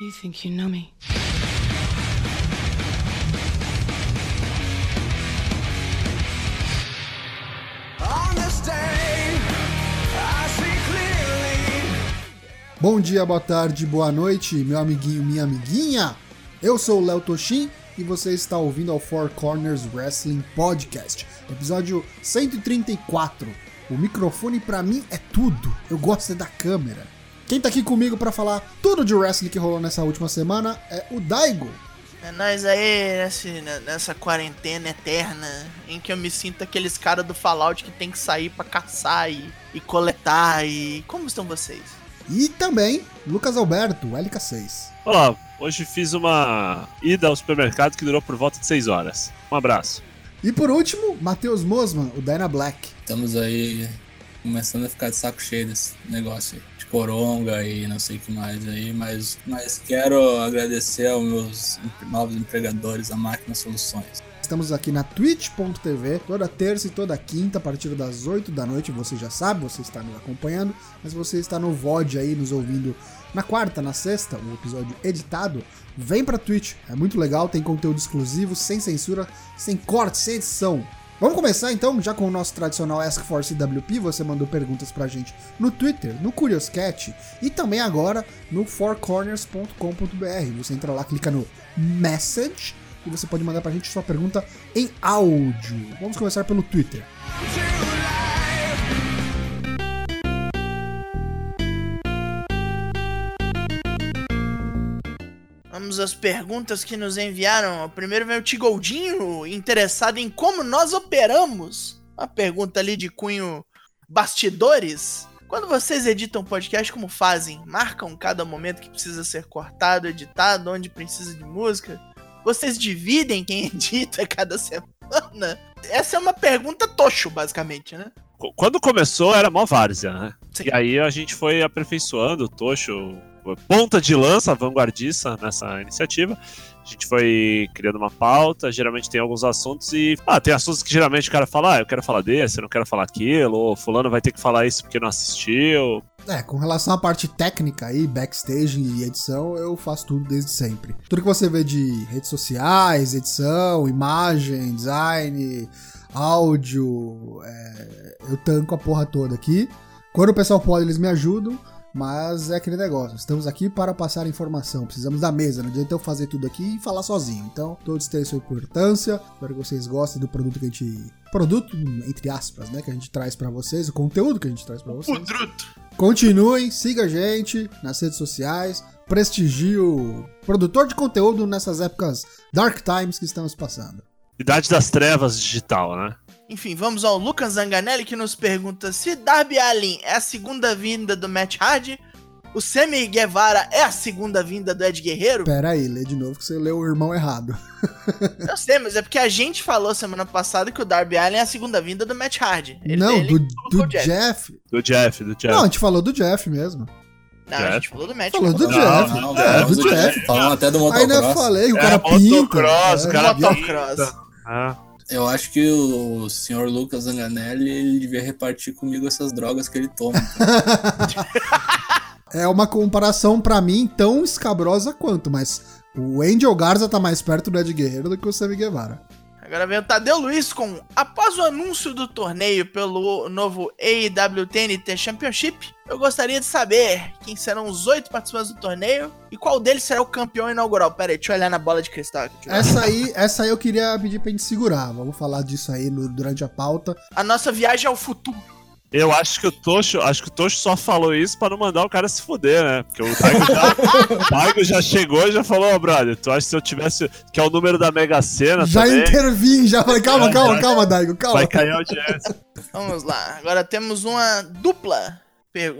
You think you know me? Bom dia, boa tarde, boa noite, meu amiguinho, minha amiguinha. Eu sou o Léo Toshin e você está ouvindo ao Four Corners Wrestling Podcast, episódio 134. O microfone para mim é tudo. Eu gosto é da câmera. Quem tá aqui comigo para falar tudo de wrestling que rolou nessa última semana é o Daigo. É nós aí nesse, nessa quarentena eterna em que eu me sinto aqueles caras do Fallout que tem que sair para caçar e, e coletar e. Como estão vocês? E também Lucas Alberto, LK6. Olá, hoje fiz uma ida ao supermercado que durou por volta de 6 horas. Um abraço. E por último, Matheus Mosman, o Dyna Black. Estamos aí começando a ficar de saco cheio desse negócio aí, coronga e não sei o que mais aí, mas, mas quero agradecer aos meus novos empregadores, a Máquina Soluções. Estamos aqui na twitch.tv toda terça e toda quinta, a partir das 8 da noite. Você já sabe, você está nos acompanhando, mas você está no VOD aí, nos ouvindo na quarta, na sexta, o episódio editado. Vem pra Twitch, é muito legal, tem conteúdo exclusivo, sem censura, sem corte, sem edição. Vamos começar então, já com o nosso tradicional Ask for CWP. Você mandou perguntas pra gente no Twitter, no Curious Cat e também agora no fourcorners.com.br. Você entra lá, clica no Message e você pode mandar pra gente sua pergunta em áudio. Vamos começar pelo Twitter. Às perguntas que nos enviaram. Primeiro veio o Tigoldinho, interessado em como nós operamos. Uma pergunta ali de cunho bastidores. Quando vocês editam podcast, como fazem? Marcam cada momento que precisa ser cortado, editado, onde precisa de música? Vocês dividem quem edita cada semana? Essa é uma pergunta tocho, basicamente, né? Quando começou era mó várzea, né? Sim. E aí a gente foi aperfeiçoando o Tocho, ponta de lança, vanguardista nessa iniciativa. A gente foi criando uma pauta, geralmente tem alguns assuntos e. Ah, tem assuntos que geralmente o cara fala, ah, eu quero falar desse, eu não quero falar aquilo, ou fulano vai ter que falar isso porque não assistiu. É, com relação à parte técnica aí, backstage e edição, eu faço tudo desde sempre. Tudo que você vê de redes sociais, edição, imagem, design, áudio, é, eu tanco a porra toda aqui. Quando o pessoal pode, eles me ajudam, mas é aquele negócio. Estamos aqui para passar informação. Precisamos da mesa, não adianta eu fazer tudo aqui e falar sozinho. Então, todos têm sua importância. Espero que vocês gostem do produto que a gente. Produto, entre aspas, né? Que a gente traz para vocês, o conteúdo que a gente traz para vocês. Pudruto. Continuem, siga a gente nas redes sociais, prestigie o produtor de conteúdo nessas épocas dark times que estamos passando. Idade das trevas digital, né? Enfim, vamos ao Lucas Zanganelli que nos pergunta se Darby Allin é a segunda vinda do Matt Hardy, o Sammy Guevara é a segunda vinda do Ed Guerreiro. Pera aí, lê de novo que você leu o irmão errado. Eu sei, mas é porque a gente falou semana passada que o Darby Allin é a segunda vinda do Matt Hardy. Ele- não, ele do, do Jeff. Jeff. Do Jeff, do Jeff. Não, a gente falou do Jeff mesmo. Não, a gente falou do Matt. Falou do Jeff. Não, não, é, do Jeff. Jeff. Até do Ainda motocross. falei, o É, cara pinta. motocross, o cara É, Motocross. Ah, Eu acho que o senhor Lucas Zanganelli ele devia repartir comigo essas drogas que ele toma. É uma comparação pra mim tão escabrosa quanto, mas o Angel Garza tá mais perto do Ed Guerreiro do que o Sammy Guevara. Agora vem o Tadeu Luiz com após o anúncio do torneio pelo novo AEW TNT Championship, eu gostaria de saber quem serão os oito participantes do torneio e qual deles será o campeão inaugural. Pera aí, deixa eu olhar na bola de cristal. Essa aí, essa aí eu queria pedir pra gente segurar. Vamos falar disso aí no- durante a pauta. A nossa viagem ao futuro. Eu acho que o Tocho, acho que o Tocho só falou isso pra não mandar o cara se fuder, né? Porque o Taigo já, o Taigo já chegou e já falou, ó, brother, tu acha que se eu tivesse. Que é o número da Mega Sena Já também, intervim, já falei, calma, É, calma, vai- calma, Daigo, calma. vai cair a audiência. Vamos lá, agora temos uma dupla.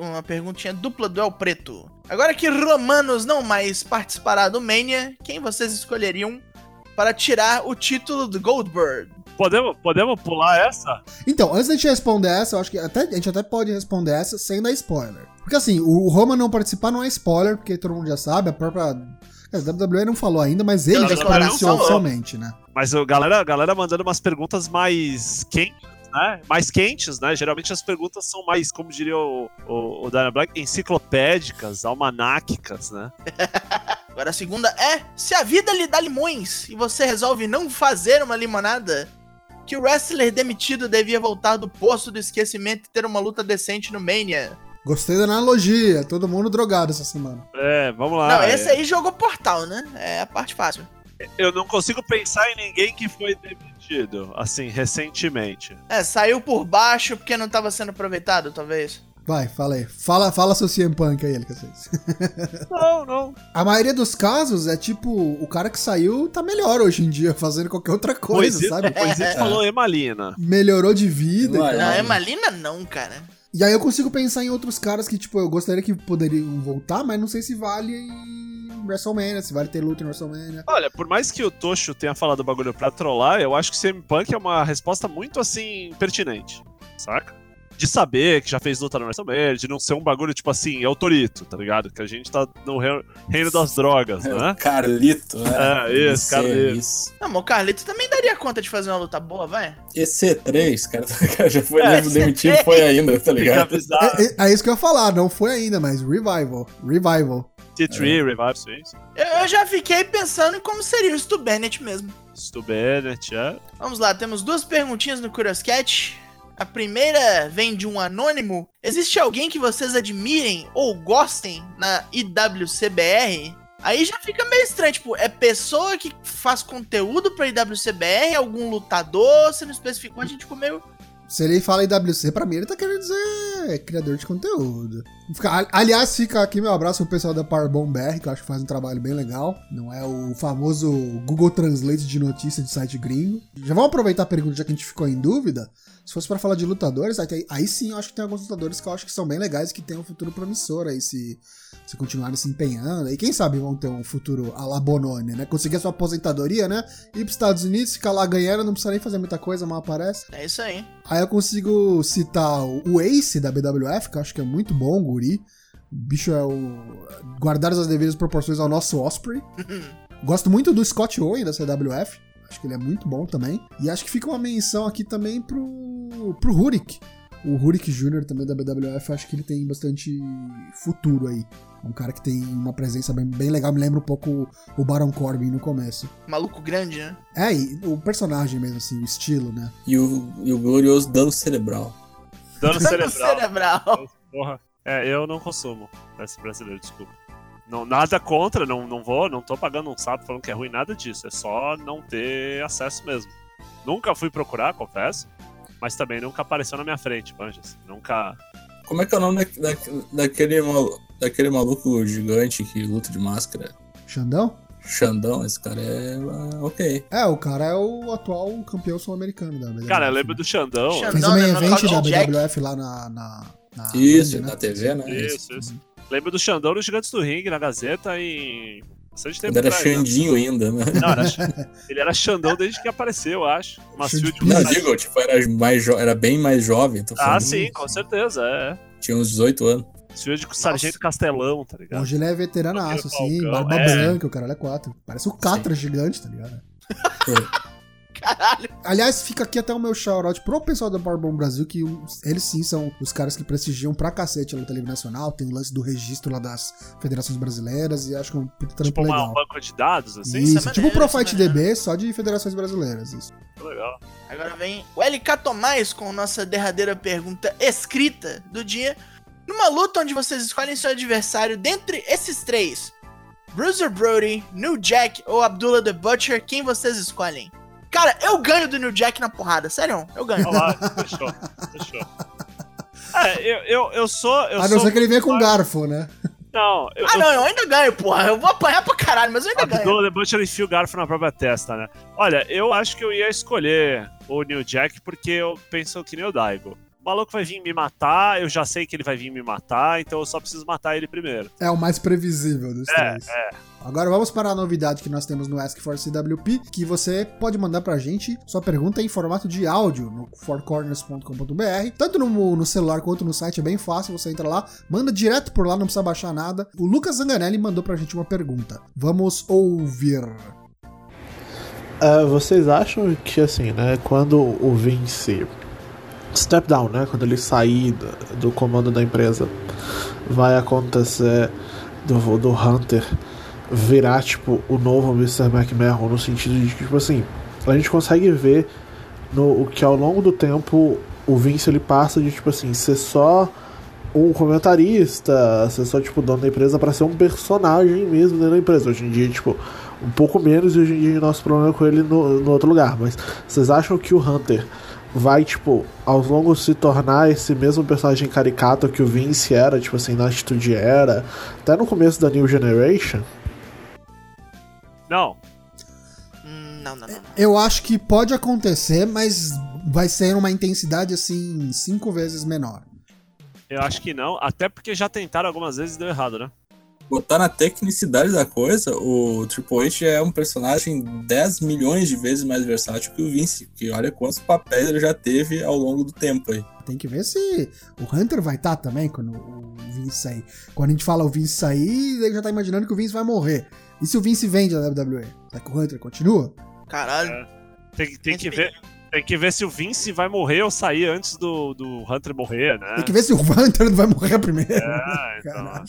Uma perguntinha dupla do El Preto. Agora que Romanos não mais participará do Mania, quem vocês escolheriam para tirar o título do Goldberg? Podemos, podemos pular essa? Então, antes da gente responder essa, eu acho que até, a gente até pode responder essa sem dar spoiler. Porque assim, o Roma não participar não é spoiler, porque todo mundo já sabe, a própria. A WWE não falou ainda, mas ele Não, já falou. oficialmente, né? Mas a galera, a galera mandando umas perguntas mais quentes, né? Mais quentes, né? Geralmente as perguntas são mais, como diria o, o, o Dana Black, enciclopédicas, almanáquicas, né? Agora a segunda é: se a vida lhe dá limões e você resolve não fazer uma limonada, que o wrestler demitido devia voltar do poço do esquecimento e ter uma luta decente no Mania. Gostei da analogia, todo mundo drogado essa semana. É, vamos lá. não, é. esse aí jogou portal, né? É a parte fácil. Eu não consigo pensar em ninguém que foi demitido, assim, recentemente. É, saiu por baixo porque não tava sendo aproveitado, talvez. Vai, fala aí. Fala, fala seu CM Punk aí, Lucas. Não, não. A maioria dos casos é tipo, o cara que saiu tá melhor hoje em dia, fazendo qualquer outra coisa, Pois é, sabe? pois é, falou Emalina. Melhorou de vida e. Não, é. Emalina não, cara. E aí eu consigo pensar em outros caras que, tipo, eu gostaria que poderiam voltar, mas não sei se vale em WrestleMania, se vale ter luta em WrestleMania. Olha, por mais que o Tocho tenha falado o bagulho pra trollar, eu acho que CM Punk é uma resposta muito, assim, pertinente, saca? De saber que já fez luta no WrestleMania, de não ser um bagulho, tipo assim, é o Torito, tá ligado? Que a gente tá no re- reino das drogas, É, né? Carlito, né? É, isso, Esse- Carlito. isso. Não, mas o Carlito também daria conta de fazer uma luta boa, vai. Esse C3, cara, cara já foi É, mesmo demitido, foi ainda, tá ligado? É, é- é isso que eu ia falar, não foi ainda, mas Revival. Revival. T3, Revive, sim. sim. Eu, eu já fiquei pensando em como seria o Stu Bennett mesmo. Stu Bennett, é. Vamos lá, temos duas perguntinhas no Curious Cat. A primeira vem de um anônimo. Existe alguém que vocês admirem ou gostem na IWCBR? Aí já fica meio estranho, tipo, é pessoa que faz conteúdo pra IWCBR, algum lutador, você não especificou, a gente ficou meio... Se ele fala IWC, pra mim ele tá querendo dizer criador de conteúdo. Aliás, fica aqui meu abraço pro pessoal da Powerbomb BR, que eu acho que faz um trabalho bem legal. Não é o famoso Google Translate de notícia de site gringo. Já vamos aproveitar a pergunta, já que a gente ficou em dúvida. Se fosse pra falar de lutadores, aí, aí sim eu acho que tem alguns lutadores que eu acho que são bem legais e que têm um futuro promissor aí, se, se continuarem se empenhando. E quem sabe vão ter um futuro a la Bononi, né? Conseguir a sua aposentadoria, né? Ir pros Estados Unidos, ficar lá ganhando, não precisa nem fazer muita coisa, mal aparece. É isso aí. Aí eu consigo citar o Ace da BWF, que eu acho que é muito bom, guri. O bicho é o. Guardadas as devidas proporções ao nosso Osprey. Gosto muito do Scott Owen da CWF. Acho que ele é muito bom também. E acho que fica uma menção aqui também pro, pro Rurik. O Rurik Jr. também da BWF, acho que ele tem bastante futuro aí. É um cara que tem uma presença bem, bem legal, me lembra um pouco o, Baron Corbin no começo. Maluco grande, né? É, e o personagem mesmo, assim, o estilo, né? E o, e o glorioso dano cerebral. Dano cerebral. cerebral. Porra. É, eu não consumo esse brasileiro, desculpa. Não, nada contra, não, não vou, não tô pagando um sapo falando que é ruim, nada disso. É só não ter acesso mesmo. Nunca fui procurar, confesso. Mas também nunca apareceu na minha frente, manjas. Nunca. Como é que é o nome da, da- daquele, malu- daquele maluco gigante que luta de máscara? Xandão? Xandão, esse cara é. ah, ok. É, o cara é o atual campeão sul-americano da BWF. Cara, eu lembro do Xandão. Xandão. Fez o Não, main não, event não, da. BWF lá na. na, na Isso, Band, né? na TV, né? Isso, isso. Lembro do Xandão nos Gigantes do Ring, na Gazeta e. Bastante tempo Quando era né? Xandinho ainda, né? Não, era, ele era Xandão desde que apareceu, eu acho. Field Pires. Não, digo, tipo, era, mais jo- era bem mais jovem. Tô Ah, sim, com certeza, é. Tinha uns 18 anos. Field com Sargento Castelão, tá ligado? Hoje ele é veteranaço, assim, Falcão, barba é. branca, o cara é quatro. Parece o Catra gigante, tá ligado? Caralho. Aliás, fica aqui até o meu shout-out pro pessoal da Powerbomb Brasil, que eles sim são os caras que prestigiam pra cacete a luta livre nacional. Tem o lance do registro lá das federações brasileiras e acho que é um puta trampo Tipo uma- legal. um banco de dados, assim. Isso, Isso é tipo o maneiro, Pro isso é DB, só de federações brasileiras. Isso. Legal. Agora vem o LK Tomás com nossa derradeira pergunta escrita do dia. Numa luta onde vocês escolhem seu adversário dentre esses três, Bruiser Brody, New Jack ou Abdullah the Butcher, quem vocês escolhem? Cara, eu ganho do New Jack na porrada, sério, eu ganho. Olha lá, fechou, fechou. É, eu, eu, eu sou. Eu a não sou ser que ele venha com garfo, né? Não, eu, Ah, não, eu ainda ganho, porra. Eu vou apanhar pra caralho, mas eu ainda ganho. Abdullah the Butcher enfia o garfo na própria testa, né? Olha, eu acho que eu ia escolher o New Jack porque eu penso que nem o Daigo. O maluco vai vir me matar, eu já sei que ele vai vir me matar, então eu só preciso matar ele primeiro. É o mais previsível dos É, três. é. Agora vamos para a novidade que nós temos no Ask for CWP, que você pode mandar pra gente sua pergunta em formato de áudio no fourcorners.com.br, tanto no, no celular quanto no site, é bem fácil, você entra lá, manda direto por lá, não precisa baixar nada. O Lucas Zanganelli mandou pra gente uma pergunta. Vamos ouvir. Ah, vocês acham que assim, né, quando o Vince step down, né, quando ele sair do, do comando da empresa, vai acontecer do, do Hunter virar, tipo, o novo Mr. McMahon, no sentido de que, tipo assim, a gente consegue ver no, que ao longo do tempo o Vince ele passa de, tipo assim, ser só um comentarista, ser só, tipo, dono da empresa para ser um personagem mesmo dentro da empresa. Hoje em dia, tipo, um pouco menos e hoje em dia nosso problema é com ele no, no outro lugar. Mas vocês acham que o Hunter vai, tipo, aos longos se tornar esse mesmo personagem caricato que o Vince era, tipo assim, na atitude era, até no começo da New Generation? Não. Hum, Não, não, não. não. Eu acho que pode acontecer, mas vai ser uma intensidade assim, cinco vezes menor. Eu acho que não, até porque já tentaram algumas vezes e deu errado, né? Botar na tecnicidade da coisa, o Triple H é um personagem 10 milhões de vezes mais versátil que o Vince, que olha quantos papéis ele já teve ao longo do tempo aí. Tem que ver se o Hunter vai estar também quando o Vince sair. Quando a gente fala o Vince sair, ele já tá imaginando que o Vince vai morrer. E se o Vince vende a WWE? Será que o Hunter continua? Caralho. É. Tem, tem que ver. Tem que ver se o Vince vai morrer ou sair antes do, do Hunter morrer, né? Tem que ver se o Hunter não vai morrer primeiro. É, então.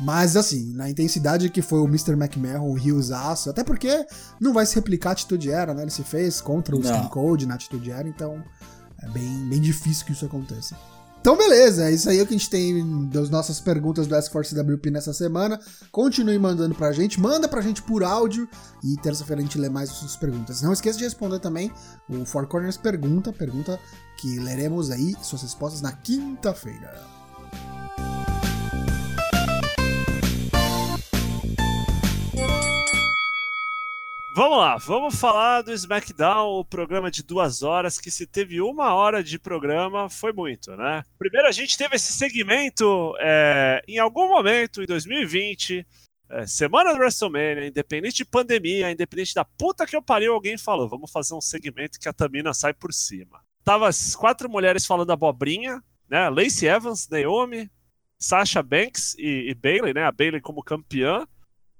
Mas assim, na intensidade que foi o Mr. McMahon, o Riozaço, até porque não vai se replicar a atitude era, né? Ele se fez contra o. Stone Cold na atitude era, então é bem, bem difícil que isso aconteça. Então, beleza, é isso aí que a gente tem das nossas perguntas do S-Force WP nessa semana. Continue mandando pra gente, manda pra gente por áudio e terça-feira a gente lê mais as suas perguntas. Não esqueça de responder também o Four Corners Pergunta, pergunta que leremos aí suas respostas na quinta-feira. Vamos lá, vamos falar do SmackDown, o programa de duas horas, que se teve uma hora de programa, foi muito, né? Primeiro a gente teve esse segmento é, em algum momento, em 2020, é, semana do WrestleMania, independente de pandemia, independente da puta que eu pariu, alguém falou, vamos fazer um segmento que a Tamina sai por cima. Tava as quatro mulheres falando abobrinha, né? Lacey Evans, Naomi, Sasha Banks e, e Bailey, né? A Bailey como campeã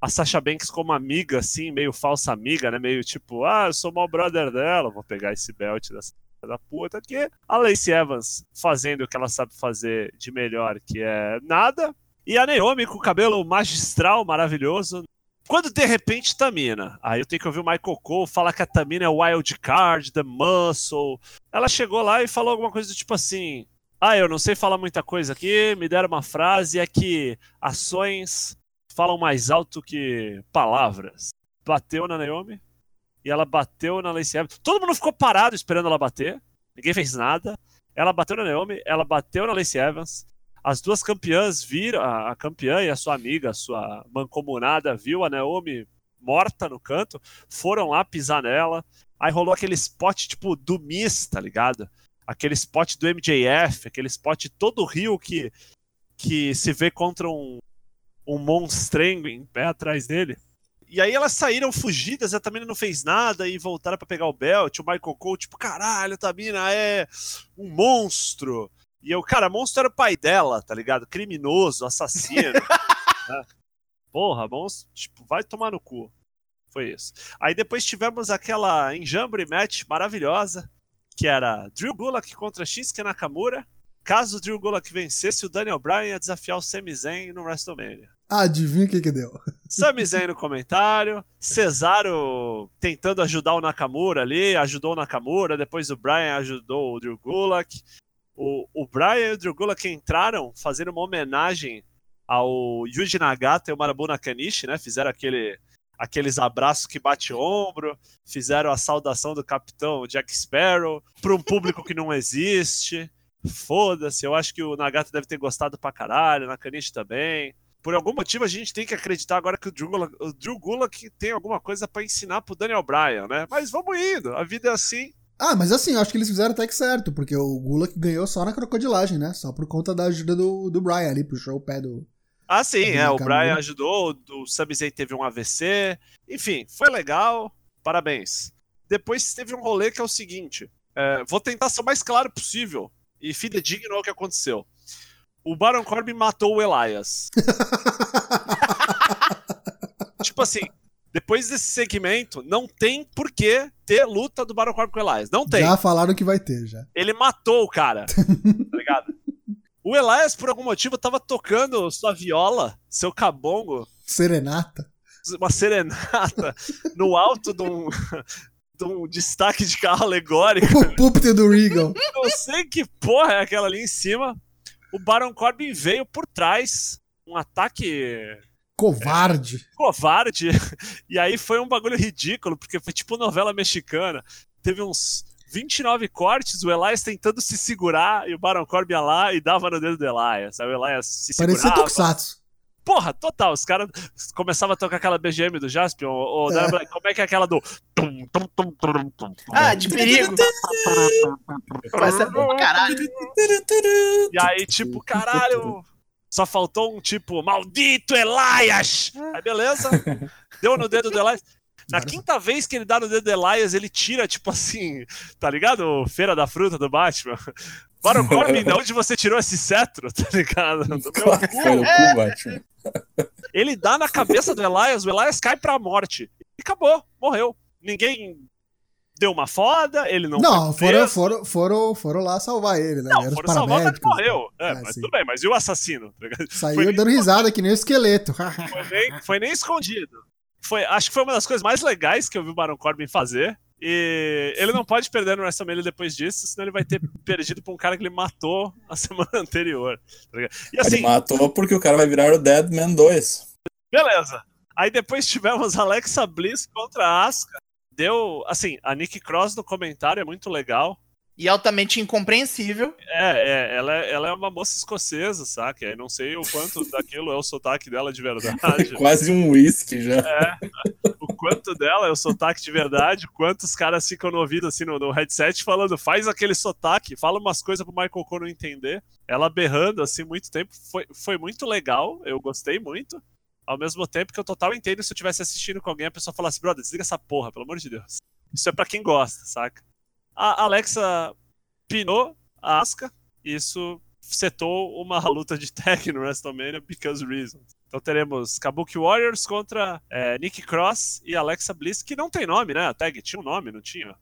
a Sasha Banks como amiga, assim, meio falsa amiga, né? Meio tipo, ah, eu sou mal brother dela, vou pegar esse belt dessa da puta aqui. A Lacey Evans fazendo o que ela sabe fazer de melhor, que é nada. E a Naomi com o cabelo magistral, maravilhoso. Quando de repente Tamina, aí eu tenho que ouvir o Michael Cole falar que a Tamina é wild card, the muscle. Ela chegou lá e falou alguma coisa do tipo assim: Ah, eu não sei falar muita coisa aqui, me deram uma frase, é que ações falam mais alto que palavras. Bateu na Naomi e ela bateu na Lacey Evans. Todo mundo ficou parado esperando ela bater. Ninguém fez nada. Ela bateu na Naomi, ela bateu na Lacey Evans. As duas campeãs viram, a, campeã e a sua amiga, a sua mancomunada, viu a Naomi morta no canto, foram lá pisar nela. Aí rolou aquele spot tipo do Miss, tá ligado? Aquele spot do MJF, aquele spot todo o Rio que, que se vê contra um, um monstrengo em pé atrás dele. E aí elas saíram fugidas, a Tamina não fez nada e voltaram pra pegar o belt. O Michael Cole, tipo, caralho, a Tamina é um monstro. E eu, cara, monstro era o pai dela, tá ligado? Criminoso, assassino. né? Porra, monstro, tipo, vai tomar no cu. Foi isso. Aí depois tivemos aquela enjambre match maravilhosa, que era Drew Gulak contra Shinsuke Nakamura. Caso o Drew Gulak vencesse, o Daniel Bryan ia desafiar o Sami Zayn no WrestleMania. Adivinha o que que deu? Sami Zayn no comentário, Cesaro tentando ajudar o Nakamura ali, ajudou o Nakamura, depois o Bryan ajudou o Drew Gulak. O, o Bryan e o Drew Gulak entraram fazendo uma homenagem ao Yuji Nagata e o Marabu Nakanishi, né? Fizeram aquele, aqueles abraços que bate ombro, fizeram a saudação do capitão Jack Sparrow para um público que não existe. Foda-se, eu acho que o Nagata deve ter gostado pra caralho, o Nakanishi também por algum motivo a gente tem que acreditar agora que o Drew Gulak, o Drew Gulak tem alguma coisa pra ensinar pro Daniel Bryan, né? Mas vamos indo, a vida é assim. Ah, mas assim, eu acho que eles fizeram até que certo, porque o Gulak ganhou só na crocodilagem, né? Só por conta da ajuda do, do Brian ali, puxou o pé do. Ah, sim, Do é, o. Bryan ajudou, o Sami Zayn teve um AVC, enfim, foi legal, parabéns. Depois teve um rolê que é o seguinte, é, vou tentar ser o mais claro possível e fidedigno ao que aconteceu. O Baron Corbin matou o Elias. tipo assim, depois desse segmento, não tem por que ter luta do Baron Corbin com o Elias. Não tem. Já falaram que vai ter, já. Ele matou o cara. tá ligado? O Elias, por algum motivo, tava tocando sua viola, seu cabongo, Serenata. uma serenata no alto de um, de um destaque de carro alegórico. O púlpito do Regal. Não sei que porra é aquela ali em cima. O Baron Corbin veio por trás, um ataque Covarde. covarde. E aí foi um bagulho ridículo, porque foi tipo novela mexicana. Teve uns 29 cortes, o Elias tentando se segurar e o Baron Corbin ia lá e dava no dedo do Elias. Aí o Elias se Parecia segurava. Tokusatsu. Porra, total. Os caras começavam a tocar aquela BGM do Jaspion. Ou, É. como é que é aquela do. Ah, de perigo. É caralho. E aí, tipo, caralho. Só faltou um tipo, maldito Elias! Aí beleza, deu no dedo do Elias. Na quinta vez que ele dá no dedo do Elias, ele tira, tipo assim, tá ligado? Feira da fruta do Batman. Baron Corbin, de onde você tirou esse cetro, tá ligado? Do meu Claro cu, Batman. Ele dá na cabeça do Elias, o Elias cai pra morte. E acabou, morreu. Ninguém deu uma foda, ele não. Não, foram, foram, foram, foram lá salvar ele, né? Não, Eram foram salvar, mas morreu. É, É, mas sim. tudo bem, mas e o assassino? Saiu Foi nem dando risada que nem o esqueleto. Foi nem, foi nem escondido. Foi, acho que foi uma das coisas mais legais que eu vi o Baron Corbin fazer. E ele não pode perder no WrestleMania depois disso, senão ele vai ter perdido pra um cara que ele matou a semana anterior. tá? E Ele assim, matou porque o cara vai virar o Deadman 2. beleza. Aí depois tivemos Alexa Bliss contra a Asuka. Deu, assim, a Nick Cross no comentário é muito legal. E altamente incompreensível. É, é ela, é ela é uma moça escocesa, saca? Eu não sei o quanto daquilo é o sotaque dela de verdade. Quase um whisky já. o quanto dela é o sotaque de verdade, quantos caras ficam no ouvido assim no, no headset falando, faz aquele sotaque, fala umas coisas pro Michael Cole não entender. Ela berrando assim muito tempo, foi, foi muito legal, eu gostei muito. Ao mesmo tempo que eu total entendo se eu estivesse assistindo com alguém, a pessoa falasse, brother, desliga essa porra, pelo amor de Deus. Isso é pra quem gosta, saca? A Alexa pinou a Asuka, e isso setou uma luta de tag no WrestleMania because reasons. Então teremos Kabuki Warriors contra é, Nick Cross e Alexa Bliss, que não tem nome, né? A tag tinha um nome, não tinha?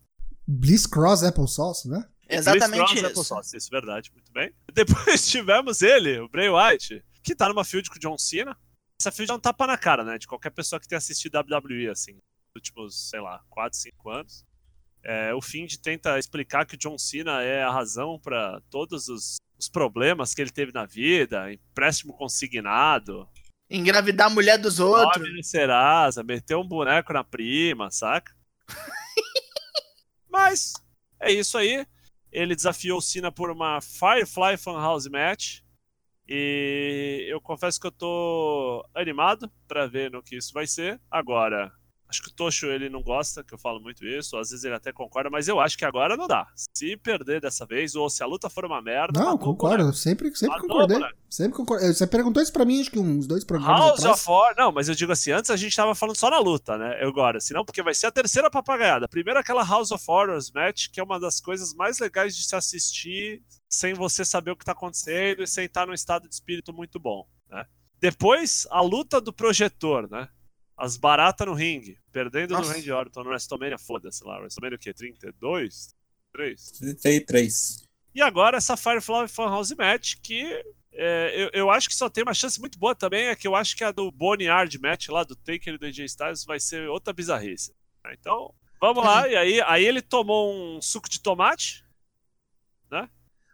Bliss Cross Apple Sauce, né? Exatamente Bliss Cross, isso. Apple Sauce, isso, verdade, muito bem. Depois tivemos ele, o Bray Wyatt, que tá numa field com o John Cena. Essa field é um tapa na cara, né? De qualquer pessoa que tenha assistido WWE, assim, nos últimos, sei lá, 4, 5 anos. É, o Find tenta explicar que o John Cena é a razão para todos os, os problemas que ele teve na vida, empréstimo consignado, Engravidar a mulher dos outros. Nome Serasa, meteu um boneco na prima, saca? Mas é isso aí. Ele desafiou o Cena por uma Firefly Funhouse Match. E eu confesso que eu tô animado pra ver no que isso vai ser. Agora, acho que o Tocho ele não gosta que eu falo muito isso, às vezes ele até concorda, mas eu acho que agora não dá. Se perder dessa vez, ou se a luta for uma merda. Não, concordo. Eu sempre, sempre Matou, concordei. moleque. Sempre concordei. Você perguntou isso pra mim, acho que uns dois programas House atrás. of War, não, mas eu digo assim, antes a gente tava falando só na luta, né? Eu Agora, senão, porque vai ser a terceira papagaiada. Primeiro aquela House of Horrors match, que é uma das coisas mais legais de se assistir sem você saber o que tá acontecendo e sem estar num estado de espírito muito bom, né? Depois, a luta do projetor, né? As baratas no ringue, perdendo Nossa. no Randy Orton no WrestleMania, foda-se lá, WrestleMania o quê? 32? 3? 33. E agora essa Firefly Funhouse Match, que é, eu, eu acho que só tem uma chance muito boa também, é que eu acho que a do Boneyard Match lá, do Taker e do AJ Styles, vai ser outra bizarrice. Então, vamos lá. E aí, aí ele tomou um suco de tomate, né?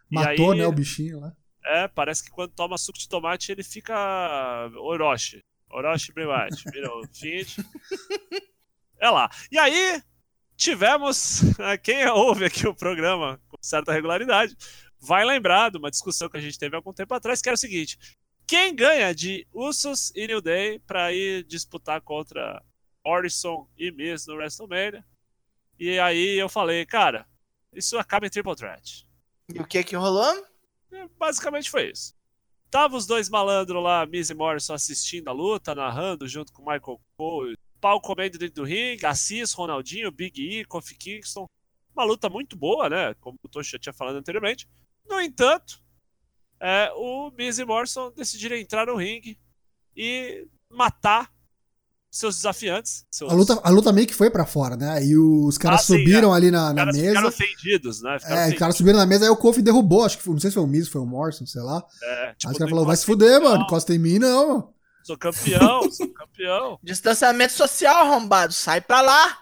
Matou, aí- né, o bichinho lá. É, parece que quando toma suco de tomate ele fica Orochi. Orochi. Vira o Fiend. É lá. E aí, tivemos. né, Quem ouve aqui o programa com certa regularidade vai lembrar de uma discussão que a gente teve há algum tempo atrás, que era o seguinte: quem ganha de Usos e New Day pra ir disputar contra Orison e Miz no WrestleMania? E aí eu falei, cara, isso acaba em Triple Threat. E o que que rolou? E basicamente foi isso. Tava os dois malandros lá, Miz e Morrison, assistindo a luta, narrando junto com Michael Cole, pau comendo dentro do ringue, Assis, Ronaldinho, Big E, Kofi Kingston. Uma luta muito boa, né? Como o Toshi já tinha falado anteriormente. No entanto, é, o Miz e Morrison decidiram entrar no ringue e matar seus desafiantes. Seus... A luta, a luta meio que foi pra fora, né? Aí os caras Ah, sim, subiram ali na, Os na caras mesa. ficaram ofendidos, né? Ficaram É, os ofendidos. caras subiram na mesa, aí o Kofi derrubou, acho que foi, não sei se foi o Miz, foi o Morrison, sei lá. É, aí tipo, os caras não falaram, vai se fuder, mano, encosta em mim não. Sou campeão, sou campeão. Distanciamento social, arrombado. Sai pra lá.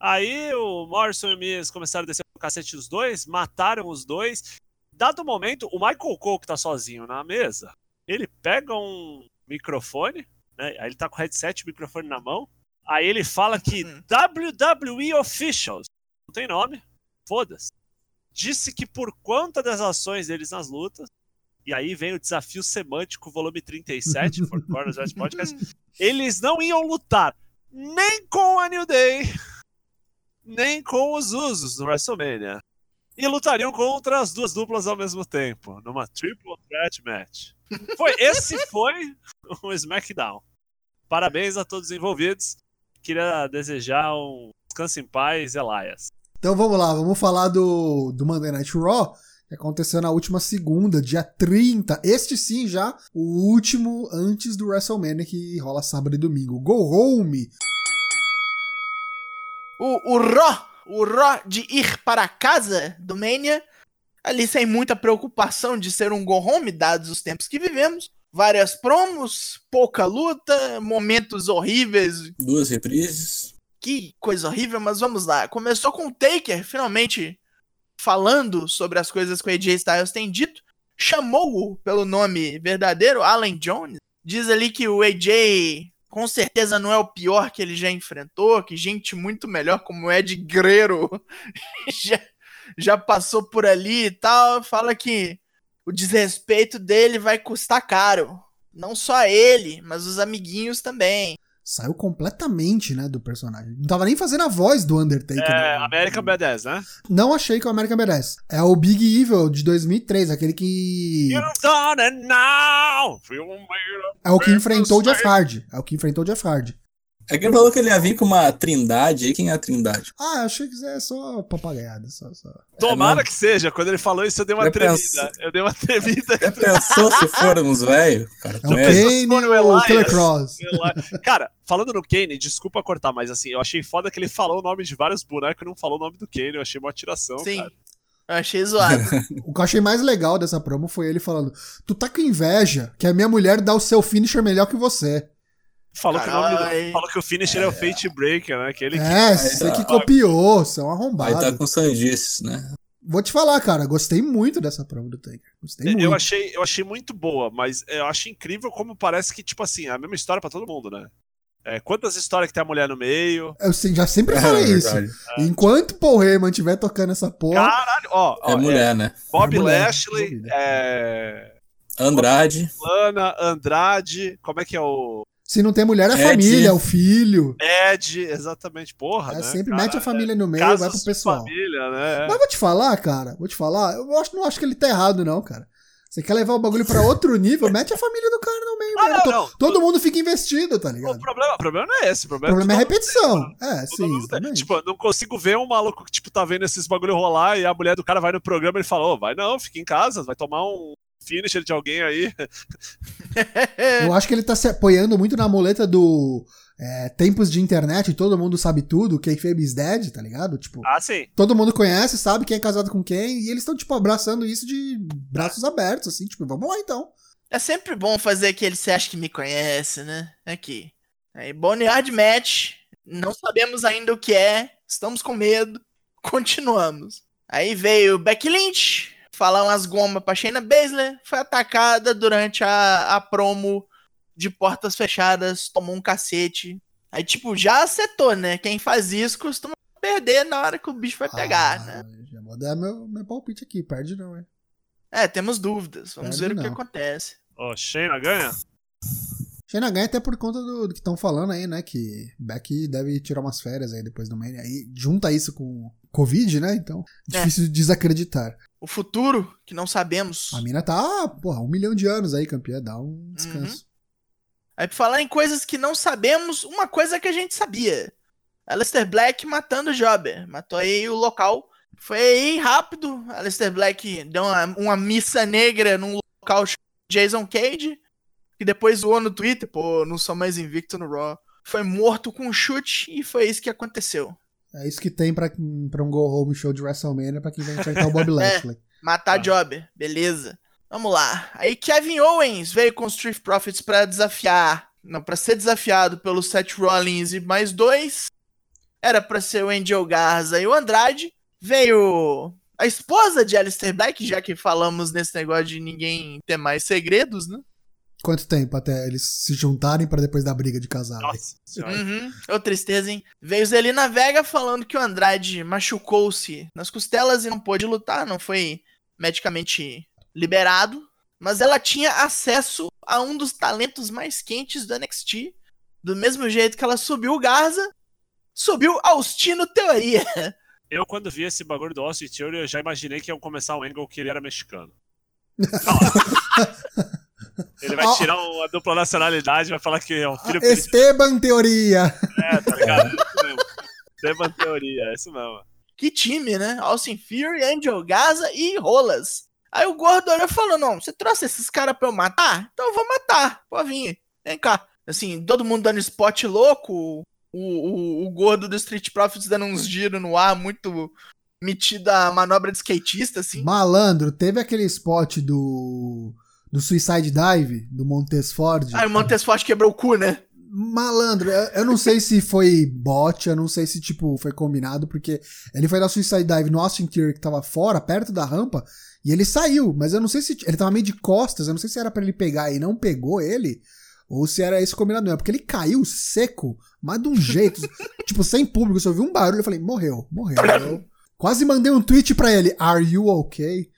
Aí o Morrison e o Miz começaram a descer o cacete os dois, mataram os dois. Dado momento, o Michael Cole, que tá sozinho na mesa, ele pega um microfone, né? Aí ele tá com o headset o microfone na mão. Aí ele fala que Uhum. WWE Officials, não tem nome, foda-se, disse que por conta das ações deles nas lutas, e aí vem o desafio semântico, volume 37, For Corners West Podcast, eles não iam lutar nem com a New Day, nem com os Usos no WrestleMania. E lutariam contra as duas duplas ao mesmo tempo, numa Triple Threat Match. Foi, esse foi o SmackDown. Parabéns a todos os envolvidos. Queria desejar um descanso em paz, Elias. Então vamos lá, vamos falar do, do Monday Night Raw, que aconteceu na última segunda, dia 30. Este sim já o último antes do WrestleMania que rola sábado e domingo. Go Home! O, o Raw, o Raw de ir para casa do Mania, ali sem muita preocupação de ser um go home, dados os tempos que vivemos. Várias promos, pouca luta, momentos horríveis. Duas reprises. Que coisa horrível, mas vamos lá. Começou com o Taker, finalmente falando sobre as coisas que o AJ Styles tem dito. Chamou-o pelo nome verdadeiro, Alan Jones. Diz ali que o AJ com certeza não é o pior que ele já enfrentou, que gente muito melhor como o Ed Guerreiro já, já passou por ali e tal. Fala que o desrespeito dele vai custar caro. Não só ele, mas os amiguinhos também. Saiu completamente, né, do personagem. Não tava nem fazendo a voz do Undertaker. É, né? American Badass, né? Não achei que o American merece. É o Big Evil de 2003, aquele que. You've done it now! Feel me É o que enfrentou o Jeff Hardy. É o que enfrentou o Jeff Hardy. É que ele falou que ele ia vir com uma trindade aí. Quem é a trindade? Ah, eu achei que é só papagaiada. Só, só. Tomara É, que seja. Quando ele falou isso, eu dei uma Eu tremida. penso- Eu dei uma tremida. Já pensou se formos velho? Cara, É o é, Kane for o e o Elias. Killer Cross. Sei lá. Cara, falando no Kane, desculpa cortar, mas assim, eu achei foda que ele falou o nome de vários bonecos e não falou o nome do Kane. Eu achei uma atiração, Sim. cara. Eu achei zoado. O que eu achei mais legal dessa promo foi ele falando: Tu tá com inveja que a minha mulher dá o seu finisher melhor que você. Falou que, o nome do- falou que o finisher é, o Fate Breaker, né? Que ele É, você tá. que copiou, você é um Aí tá com sandices, né? Vou te falar, cara, gostei muito dessa promo do Taker. Gostei muito. Eu achei, eu achei muito boa, mas eu achei incrível como parece que, tipo assim, é a mesma história pra todo mundo, né? É, quantas histórias que tem a mulher no meio. Eu se- já sempre É falei isso. verdade. Enquanto Paul Heyman estiver tocando essa porra. Caralho, ó, ó, É mulher, né? Bob É mulher, Lashley, é, Andrade. Lana, Andrade, como é que é o Se não tem mulher, é Ed. família, é o filho. Ed, exatamente, porra, É, né? sempre cara? mete a família no meio vai pro pessoal. família, né? Mas vou te falar, cara, vou te falar, eu acho, não acho que ele tá errado, não, cara. Você quer levar o bagulho pra outro nível, mete a família do cara no meio, Ah, não, não. Todo mundo fica investido, tá O ligado? problema, o problema não é esse, o O problema, problema é todo- repetição. É, todo sim, tem. Tipo, eu não consigo ver um maluco que, tipo, tá vendo esses bagulho rolar e a mulher do cara vai no programa e ele fala, ô, vai não, fica em casa, vai tomar um finisher de alguém aí. Eu acho que ele tá se apoiando muito na muleta do é, tempos de internet, todo mundo sabe tudo, Kayfabe is dead, tá ligado? Tipo, Ah, sim. todo mundo conhece, sabe quem é casado com quem, e eles estão, tipo, abraçando isso de braços abertos, assim, tipo, vamos lá então. É sempre bom fazer aquele você acha que me conhece, né? Aqui. Aí, Boneyard Match. Não sabemos ainda o que é. Estamos com medo. Continuamos. Aí veio Becky Lynch. Falar umas gomas pra Shayna Baszler. Foi atacada durante a, a promo de portas fechadas. Tomou um cacete. Aí, tipo, já acertou, né? Quem faz isso costuma perder na hora que o bicho vai pegar, Ah, né? Já vou dar meu, meu palpite aqui, perde não, hein? É, temos dúvidas. Vamos Perde ver o que não. acontece. Ó, Shayna ganha? Shayna ganha até por conta do, do que estão falando aí, né? Que Becky deve tirar umas férias aí depois do Mania. Aí junta isso com Covid, né? Então, É. difícil de desacreditar. O futuro, que não sabemos. A mina tá, porra, um milhão de anos aí, campeã. Dá um descanso. Aí, pra falar em coisas que não sabemos, uma coisa que a gente sabia. Aleister Black matando o Jobber. Matou aí o local. Foi aí rápido. Aleister Black deu uma, uma missa negra num local chamado Jason Cage. Que depois zoou no Twitter. Pô, não sou mais invicto no Raw. Foi morto com um chute e foi isso que aconteceu. É isso que tem pra, pra um Go Home Show de WrestleMania pra quem vai enfrentar o Bob Lashley. Matar Tá. Jobber. Beleza. Vamos lá. Aí Kevin Owens veio com os Street Profits pra desafiar. Não, pra ser desafiado pelo Seth Rollins e mais dois. Era pra ser o Angel Garza e o Andrade. Veio a esposa de Alistair Black, já que falamos nesse negócio de ninguém ter mais segredos, né? Quanto tempo até eles se juntarem pra depois da briga de casal? Nossa senhora. Uhum. Ô, tristeza, hein? Veio Zelina Vega falando que o Andrade machucou-se nas costelas e não pôde lutar, não foi medicamente liberado. Mas ela tinha acesso a um dos talentos mais quentes do NXT. Do mesmo jeito que ela subiu o Garza, subiu Austino Teoria. Eu, quando vi esse bagulho do Austin Theory, eu já imaginei que iam começar um angle que ele era mexicano. ele vai tirar uma dupla nacionalidade, vai falar que é um filho Esteban Teoria. É, tá ligado? Tema teoria, é isso mesmo. Que time, né? Austin Fury, Angel Gaza e Rolas. Aí o gordo olhou e falou: Não, você trouxe esses caras pra eu matar? Então eu vou matar. Pode vir. Vem cá. Assim, todo mundo dando spot louco. O, o, o gordo do Street Profits dando uns giros no ar, muito metido a manobra de skatista, assim. Malandro, teve aquele spot do. Do Suicide Dive, do Montes Ford. Aí o Montesfort quebrou o cu, né? Malandro, eu eu não sei se foi bot, eu não sei se, tipo, foi combinado, porque ele foi dar Suicide Dive no Austin Theory, que tava fora, perto da rampa, e ele saiu, mas eu não sei se. Ele tava meio de costas, eu não sei se era pra ele pegar e não pegou ele, ou se era esse combinado mesmo, porque ele caiu seco, mas de um jeito, tipo, sem público, se eu ouvi um barulho, eu falei, morreu, morreu. Eu quase mandei um tweet pra ele, are you okay?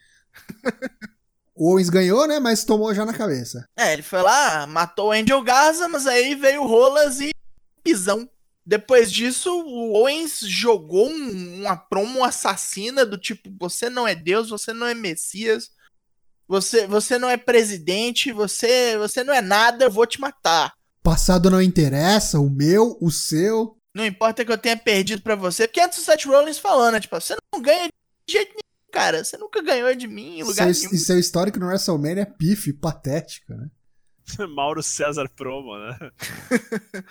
O Owens ganhou, né, mas tomou já na cabeça. É, ele foi lá, matou o Angel Gaza, mas aí veio o Rolas e pisão. Depois disso, o Owens jogou um- uma promo assassina do tipo: você não é Deus, você não é Messias, você, você não é presidente, você, você não é nada, eu vou te matar. Passado não interessa, o meu, o seu. Não importa que eu tenha perdido pra você, porque antes o Seth Rollins falando, né, tipo, você não ganha de jeito nenhum, cara, você nunca ganhou de mim em lugar Seu, nenhum. e seu histórico no WrestleMania é pife, patético, né? Mauro César Promo, né?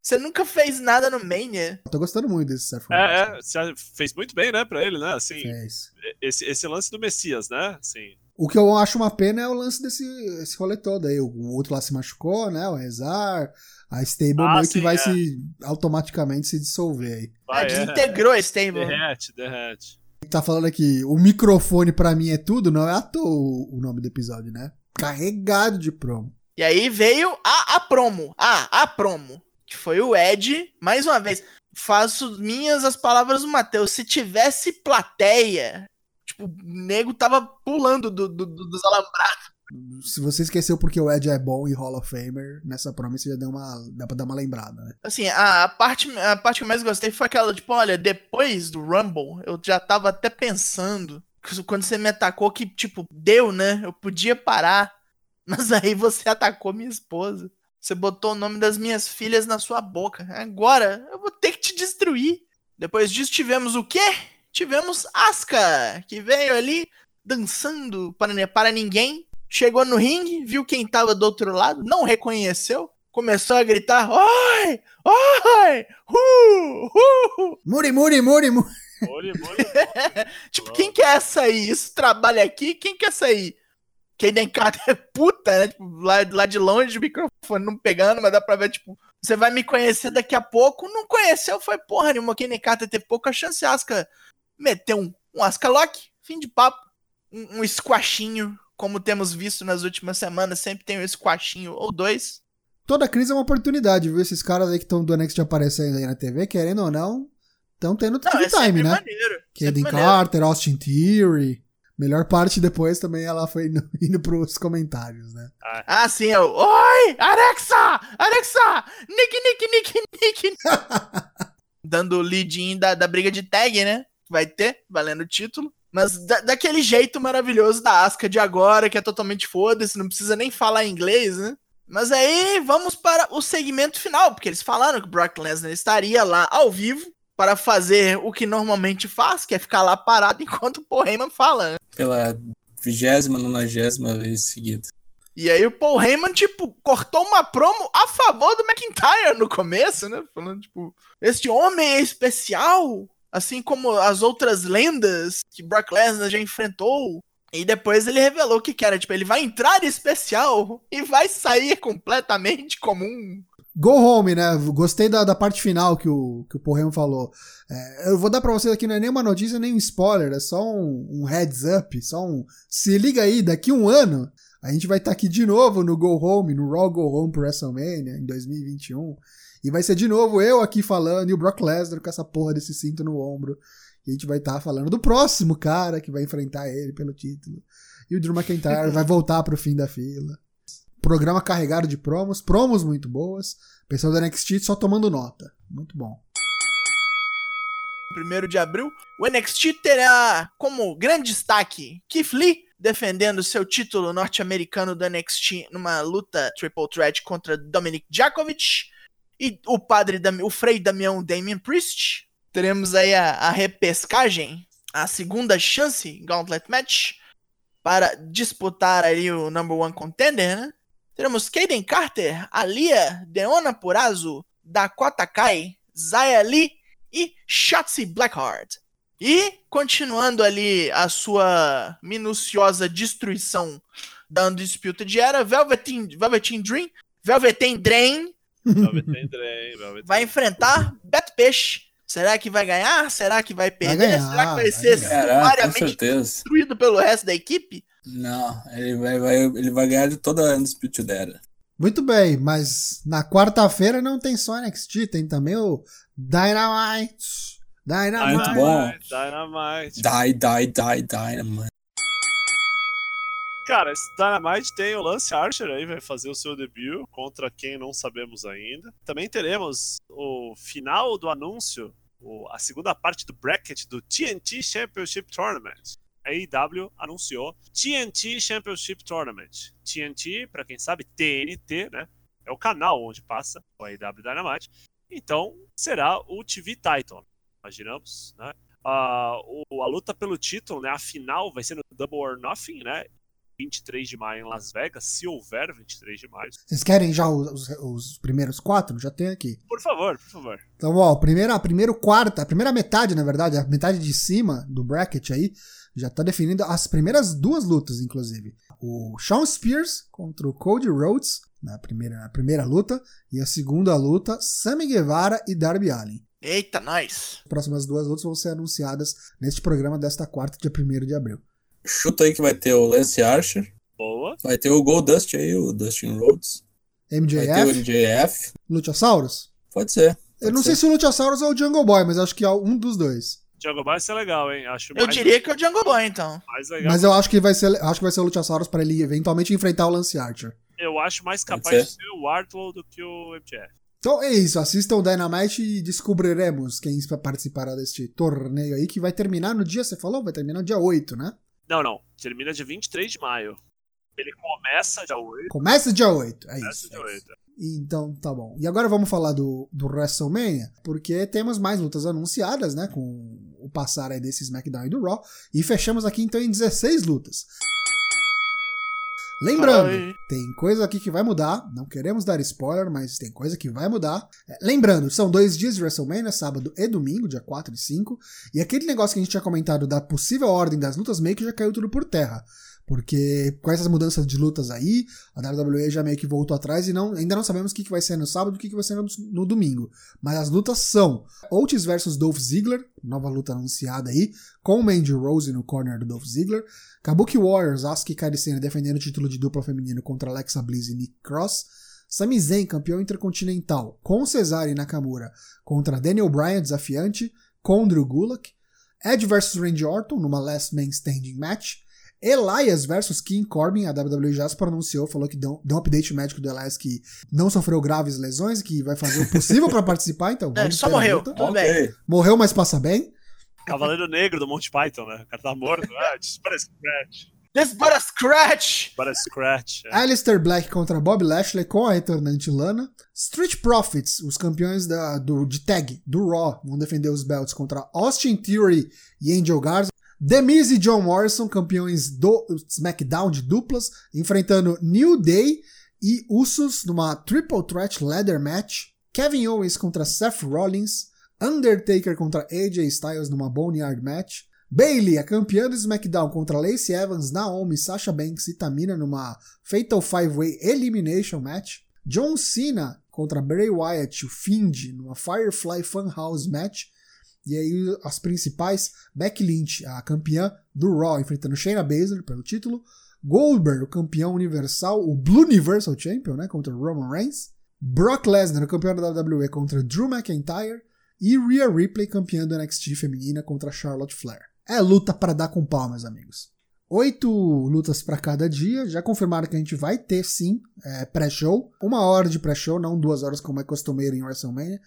Você nunca fez nada no Mania. Eu tô gostando muito desse Seth Rollins. É, é, você fez muito bem, né, pra ele, né? Assim, Fez. esse, esse lance do Messias, né? Assim, O que eu acho uma pena é o lance desse esse rolê todo aí. O outro lá se machucou, né? O Rezar. A Stable Ah, meio que sim, vai é. se automaticamente se dissolver aí. vai, ah, é, desintegrou esse stable. derrete, derrete. Tá falando aqui, o microfone pra mim é tudo, não é à toa o nome do episódio, né? Carregado de promo. E aí veio a, a promo. A promo. Que foi o Ed. Mais uma vez, faço minhas as palavras do Matheus. Se tivesse plateia, tipo, o nego tava pulando do, do- do- dos alambrados. Se você esqueceu porque o Ed é bom e Hall of Famer, nessa você já deu uma. dá pra dar uma lembrada, né? Assim, a, parte, a parte que eu mais gostei foi aquela, tipo, olha, depois do Rumble, eu já tava até pensando. Quando você me atacou, que, tipo, deu, né? Eu podia parar. Mas aí você atacou minha esposa. Você botou o nome das minhas filhas na sua boca. Agora eu vou ter que te destruir. Depois disso, tivemos o quê? Tivemos Asuka, que veio ali dançando para, para ninguém. Chegou no ringue, viu quem tava do outro lado, não reconheceu. Começou a gritar: Oi! Oi! Uh! Uh! Muri, muri, muri, muri. Olhe, olhe. Tipo, quem quer sair? Isso trabalha aqui, quem quer sair? Quem nem cara é puta, né? Tipo, lá, lá de longe, o microfone não pegando, mas dá pra ver, tipo, você vai me conhecer daqui a pouco. Não conheceu, foi porra nenhuma. Quem nem Carter teve pouca chance. Asca meteu um, um Asca Lock, fim de papo. Um, um squashinho, como temos visto nas últimas semanas, sempre tem um squashinho ou dois. Toda crise é uma oportunidade, viu? Esses caras aí que estão do NXT aparecendo aí na TV, querendo ou não, estão tendo Não, é time, né? maneiro. Kaden. Carter, Austin Theory. Melhor parte depois também ela foi indo, indo pros comentários, né? Ah, sim, é o. Oi! Alexa! Alexa! Nick, Nick, Nick, Nick! Dando o lead-in da, da briga de tag, né? Vai ter, valendo o título. Mas da- daquele jeito maravilhoso da Asuka de agora, que é totalmente foda-se, não precisa nem falar inglês, né? Mas aí vamos para o segmento final, porque eles falaram que o Brock Lesnar estaria lá ao vivo para fazer o que normalmente faz, que é ficar lá parado enquanto o Paul Heyman fala. né? Pela vigésima, nonagésima vez seguida. E aí o Paul Heyman, tipo, cortou uma promo a favor do McIntyre no começo, né? Falando, tipo, este homem é especial, assim como as outras lendas que Brock Lesnar já enfrentou. E depois ele revelou que era. Tipo, ele vai entrar especial e vai sair completamente comum. Go home, né? Gostei da, da parte final que o, que o Porremo falou. É, eu vou dar pra vocês aqui, não é nem uma notícia, nem um spoiler, é só um, um heads up, só um. Se liga aí, daqui um ano, a gente vai estar tá aqui de novo no Go Home, no Raw Go Home pro WrestleMania, em 2021. E vai ser de novo eu aqui falando e o Brock Lesnar com essa porra desse cinto no ombro. E a gente vai estar tá falando do próximo cara que vai enfrentar ele pelo título. E o Drew McIntyre vai voltar pro fim da fila. Programa carregado de promos, promos muito boas. Pessoal da NXT só tomando nota. Muito bom. 1 de abril, o NXT terá como grande destaque Keith Lee defendendo seu título norte-americano do NXT numa luta triple threat contra Dominic Djakovic e o padre, o Frei Damião Damien Priest. Teremos aí a, a repescagem, a segunda chance Gauntlet Match para disputar ali o number one contender, né? Teremos Kaden Carter, Alia, Deona Purazo, Dakota Kai, Zaya Lee e Shotzi Blackheart. E continuando ali a sua minuciosa destruição da Undisputed Era, Velveteen, Velveteen Dream, Velveteen Drain, Velveteen. vai enfrentar Beto Peixe. Será que vai ganhar? Será que vai perder? Vai ganhar, Será que vai, vai ser sumariamente destruído pelo resto da equipe? Não, ele vai, vai, ele vai ganhar de toda a Undisputed Era. Muito bem, mas na quarta-feira não tem só NXT, tem também o Dynamite. Dynamite. Muito bom. Dynamite. Die, die, die, die, mano. Cara, esse Dynamite tem o Lance Archer aí, vai fazer o seu debut contra quem não sabemos ainda. Também teremos o final do anúncio, a segunda parte do bracket do TNT Championship Tournament. A AEW anunciou TNT Championship Tournament. TNT, pra quem sabe, TNT, né? É o canal onde passa o AEW Dynamite. Então, será o TV Title. Imaginamos, né? O- a luta pelo título, né? A final vai ser no Double or Nothing, né? 23 de maio em Las Vegas, se houver 23 de maio. Vocês querem já os, os primeiros quatro? Já tem aqui. Por favor, por favor. Então, ó, primeira, primeiro quarta, a primeira metade, na verdade, a metade de cima do bracket aí, já tá definindo as primeiras duas lutas, inclusive. O Sean Spears contra o Cody Rhodes, na primeira, na primeira luta, e a segunda luta, Sammy Guevara e Darby Allin. Eita, nós. As próximas duas lutas vão ser anunciadas neste programa desta quarta, dia 1 de abril. Chuta aí que vai ter o Lance Archer, Boa. vai ter o Goldust aí, o Dustin Rhodes, vai ter o MJF, MJF, Luchasaurus? pode ser. Eu pode não sei ser. se o Luchasaurus ou o Jungle Boy, mas acho que é um dos dois. Django vai ser legal, hein? Acho Eu diria que é o Django Boy, então. mais legal. Mas eu acho que vai ser, acho que vai ser o Luchasaurus para ele eventualmente enfrentar o Lance Archer. Eu acho mais capaz de ser. ser o Artlow do que o MJF. Então é isso, assistam o Dynamite e descobriremos quem participará deste torneio aí, que vai terminar no dia, você falou? Vai terminar no dia 8, né? Não, não. Termina dia 23 de maio. Ele começa dia 8. Começa dia 8, é Começa isso. dia é 8. isso. Então tá bom. E agora vamos falar do, do WrestleMania, porque temos mais lutas anunciadas, né? Com o passar aí desse SmackDown e do Raw. E fechamos aqui então em 16 lutas. Lembrando, Ai. tem coisa aqui que vai mudar. Não queremos dar spoiler, mas tem coisa que vai mudar. É, lembrando, são dois dias de WrestleMania, sábado e domingo, dia 4 e 5. E aquele negócio que a gente tinha comentado da possível ordem das lutas meio que já caiu tudo por terra. Porque com essas mudanças de lutas aí, a WWE já meio que voltou atrás e não, ainda não sabemos o que, que vai ser no sábado e o que, que vai ser no, no domingo. Mas as lutas são Otis versus Dolph Ziggler, nova luta anunciada aí, com Mandy Rose no corner do Dolph Ziggler. Kabuki Warriors, Asuka e Kairi defendendo o título de dupla feminino contra Alexa Bliss e Nick Cross. Sami Zayn, campeão intercontinental, com Cesaro e Nakamura contra Daniel Bryan, desafiante, com Drew Gulak. Edge versus Randy Orton numa Last Man Standing match. Elias versus King Corbin, a WWE já se pronunciou, falou que deu, deu um update médico do Elias que não sofreu graves lesões, que vai fazer o possível para participar, então vamos só a morreu. luta. Tudo bem. Ok. Morreu, mas passa bem. Cavaleiro Negro do Monty Python, né? O cara tá morto. Ah, dispara Scratch. This but a scratch! Para Scratch. É. Alistair Black contra Bob Lashley com a retornante Lana. Street Profits, os campeões da, do, de tag do Raw, vão defender os belts contra Austin Theory e Angel Garza. Miz e John Morrison, campeões do SmackDown de duplas, enfrentando New Day e Usos numa Triple Threat Ladder Match. Kevin Owens contra Seth Rollins. Undertaker contra AJ Styles numa Boneyard Match. Bailey, a campeã do SmackDown contra Lacey Evans, Naomi, Sasha Banks e Tamina numa Fatal 5-Way Elimination Match. John Cena contra Bray Wyatt, o Fiend, numa Firefly Funhouse Match. E aí as principais, Becky Lynch, a campeã do Raw, enfrentando Shayna Baszler pelo título. Goldberg, o campeão universal, o Blue Universal Champion, né, contra Roman Reigns. Brock Lesnar, o campeão da WWE, contra Drew McIntyre. E Rhea Ripley, campeã do NXT feminina, contra Charlotte Flair. É luta para dar com pau, meus amigos. Oito lutas para cada dia. Já confirmaram que a gente vai ter sim é, pré-show. Uma hora de pré-show, não duas horas como é costumeiro em WrestleMania.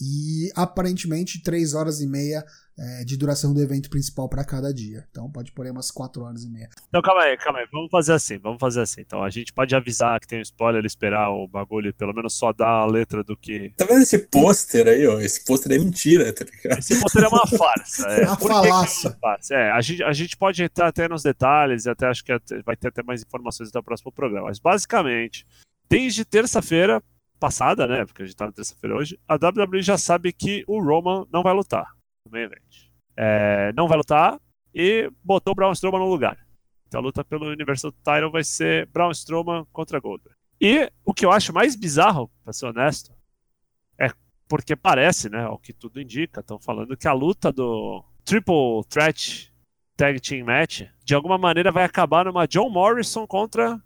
E aparentemente três horas e meia é, de duração do evento principal para cada dia. Então pode pôr aí umas quatro horas e meia. Então calma aí, calma aí. Vamos fazer assim, vamos fazer assim. Então a gente pode avisar que tem um spoiler, esperar o bagulho, pelo menos só dar a letra do que. Tá vendo esse pôster aí, ó? Esse pôster é mentira, tá ligado? Esse pôster é uma farsa. É, Uma Por que que falácia. É, uma farsa? É, a, gente, a gente pode entrar até nos detalhes, e até acho que vai ter até mais informações até o próximo programa. Mas basicamente, desde terça-feira passada, né? Porque a gente tá na terça-feira hoje, a WWE já sabe que o Roman não vai lutar no main event. É, não vai lutar e botou o Braun Strowman no lugar. Então a luta pelo Universal Title vai ser Braun Strowman contra Goldberg. E o que eu acho mais bizarro, pra ser honesto, é porque parece, né, o que tudo indica, estão falando que a luta do Triple Threat Tag Team Match de alguma maneira vai acabar numa John Morrison contra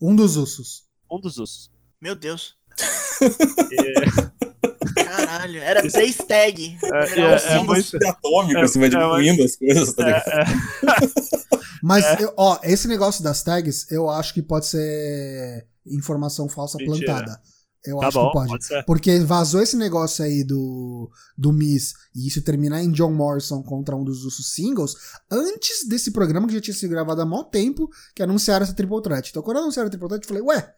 Um dos Usos. um dos Usos. Meu Deus. E- Caralho. Era três tag. é, Numeral é, é cinco. muito- atômico, É, assim, vai é, diminuindo as coisas, tá ligado? é, é, Mas, eu- ó, esse negócio das tags, eu acho que pode ser informação falsa Mentira. plantada. Eu tá acho bom, que pode. pode ser. Porque vazou esse negócio aí do, do Miss e isso terminar em John Morrison contra um dos Usos singles antes desse programa que já tinha sido gravado há mó tempo que anunciaram essa Triple Threat. Então quando anunciaram a Triple Threat eu falei, ué,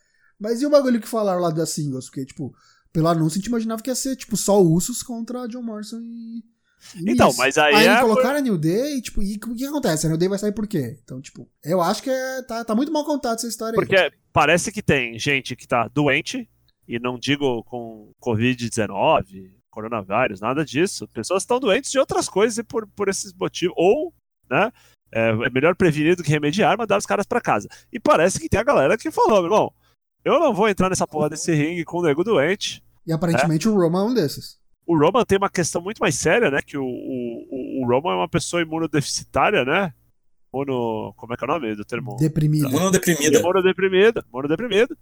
mas e o bagulho que falaram lá das singles? Porque, tipo, pelo anúncio a gente imaginava que ia ser, tipo, só Usos contra John Morrison e. e Então, Miz. mas aí Aí é- colocaram a New Day, tipo, e o que acontece? A New Day vai sair por quê? Então, tipo, eu acho que é, tá, tá muito mal contado essa história aí. Porque parece que tem gente que tá doente, e não digo com Covid-19, coronavírus, nada disso. Pessoas estão doentes de outras coisas e por, por esses motivos. Ou, né? É, é melhor prevenir do que remediar, mandar os caras pra casa. E parece que tem a galera que falou, meu irmão, eu não vou entrar nessa porra desse ringue com o nego doente. E aparentemente o Roman é um desses. O Roman tem uma questão muito mais séria, né? Que o, o, o Roman é uma pessoa imunodeficitária, né? Mono. Como é que é o nome do termo? Deprimida. Monodeprimido. Monodeprimido.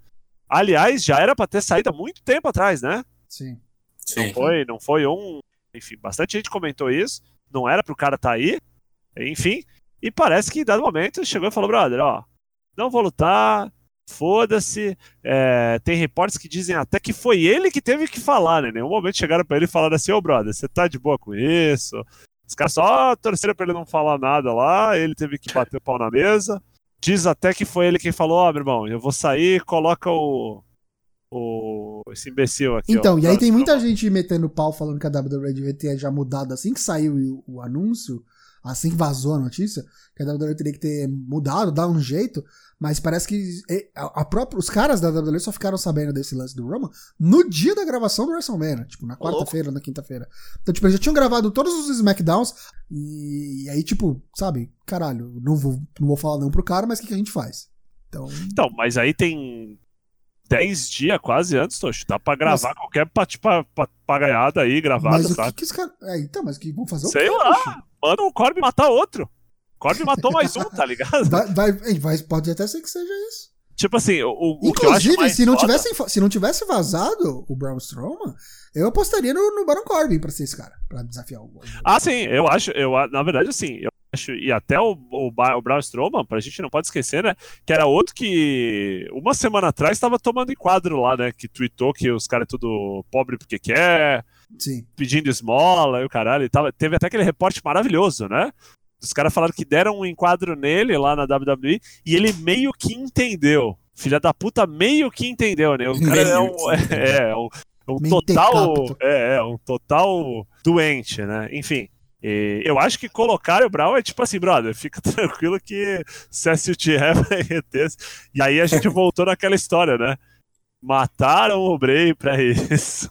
Aliás, já era pra ter saído há muito tempo atrás, né? Sim. Sim. Foi, não foi um. Enfim, bastante gente comentou isso. Não era pro cara estar aí. Enfim. E parece que em dado momento ele chegou e falou: brother, ó, não vou lutar. Foda-se. É, tem reportes que dizem até que foi ele que teve que falar, né? Em nenhum momento chegaram pra ele e falaram assim: ô brother, você tá de boa com isso? Os caras só torceram pra ele não falar nada lá. Ele teve que bater o pau na mesa. Diz até que foi ele quem falou: ó, meu irmão, eu vou sair, coloca o. o esse imbecil aqui. Então, ó, e aí tem muita gente metendo pau falando que a WWE devia ter já mudado assim que saiu o, o anúncio, assim que vazou a notícia, que a WWE teria que ter mudado, dar um jeito, mas parece que a, a própria, os caras da WWE só ficaram sabendo desse lance do Roman no dia da gravação do WrestleMania, tipo, na quarta-feira, na quinta-feira. Então, tipo, eles já tinham gravado todos os SmackDowns e, e aí, tipo, sabe, caralho, não vou, não vou falar não pro cara, mas o que, que a gente faz? Então, Então, mas aí tem 10 dias quase antes, Tocho. Dá pra gravar qualquer pa- pa- papagaiada aí gravada, mas o que, sabe? que os caras. É, então, mas que vão fazer o Sei quê, lá. Manda o Corby matar outro. Corby matou mais um, tá ligado? Vai, vai, vai- pode até ser que seja isso. Tipo assim, o, o que Inclusive, se não, foda- tivesse, se não tivesse vazado o Braun Strowman, eu apostaria no, no Baron Corbin pra ser esse cara, pra desafiar o. Ah, sim, eu acho, eu, na verdade, assim, eu e até o, o, o Braun Strowman, pra gente não pode esquecer, né, que era outro que uma semana atrás tava tomando enquadro lá, né, que tweetou que os caras é tudo pobre porque quer, Sim. pedindo esmola e o caralho, e tava, teve até aquele reporte maravilhoso, né, os caras falaram que deram um enquadro nele lá na WWE e ele meio que entendeu. Filha da puta meio que entendeu, né? O cara Meio é um, entendeu. é, um, um total. É, é, um total doente, né? Enfim. E eu acho que colocar o Brown é tipo assim, brother, fica tranquilo que se a CTE vai reter. E aí a gente voltou naquela história, né? Mataram o Bray pra isso.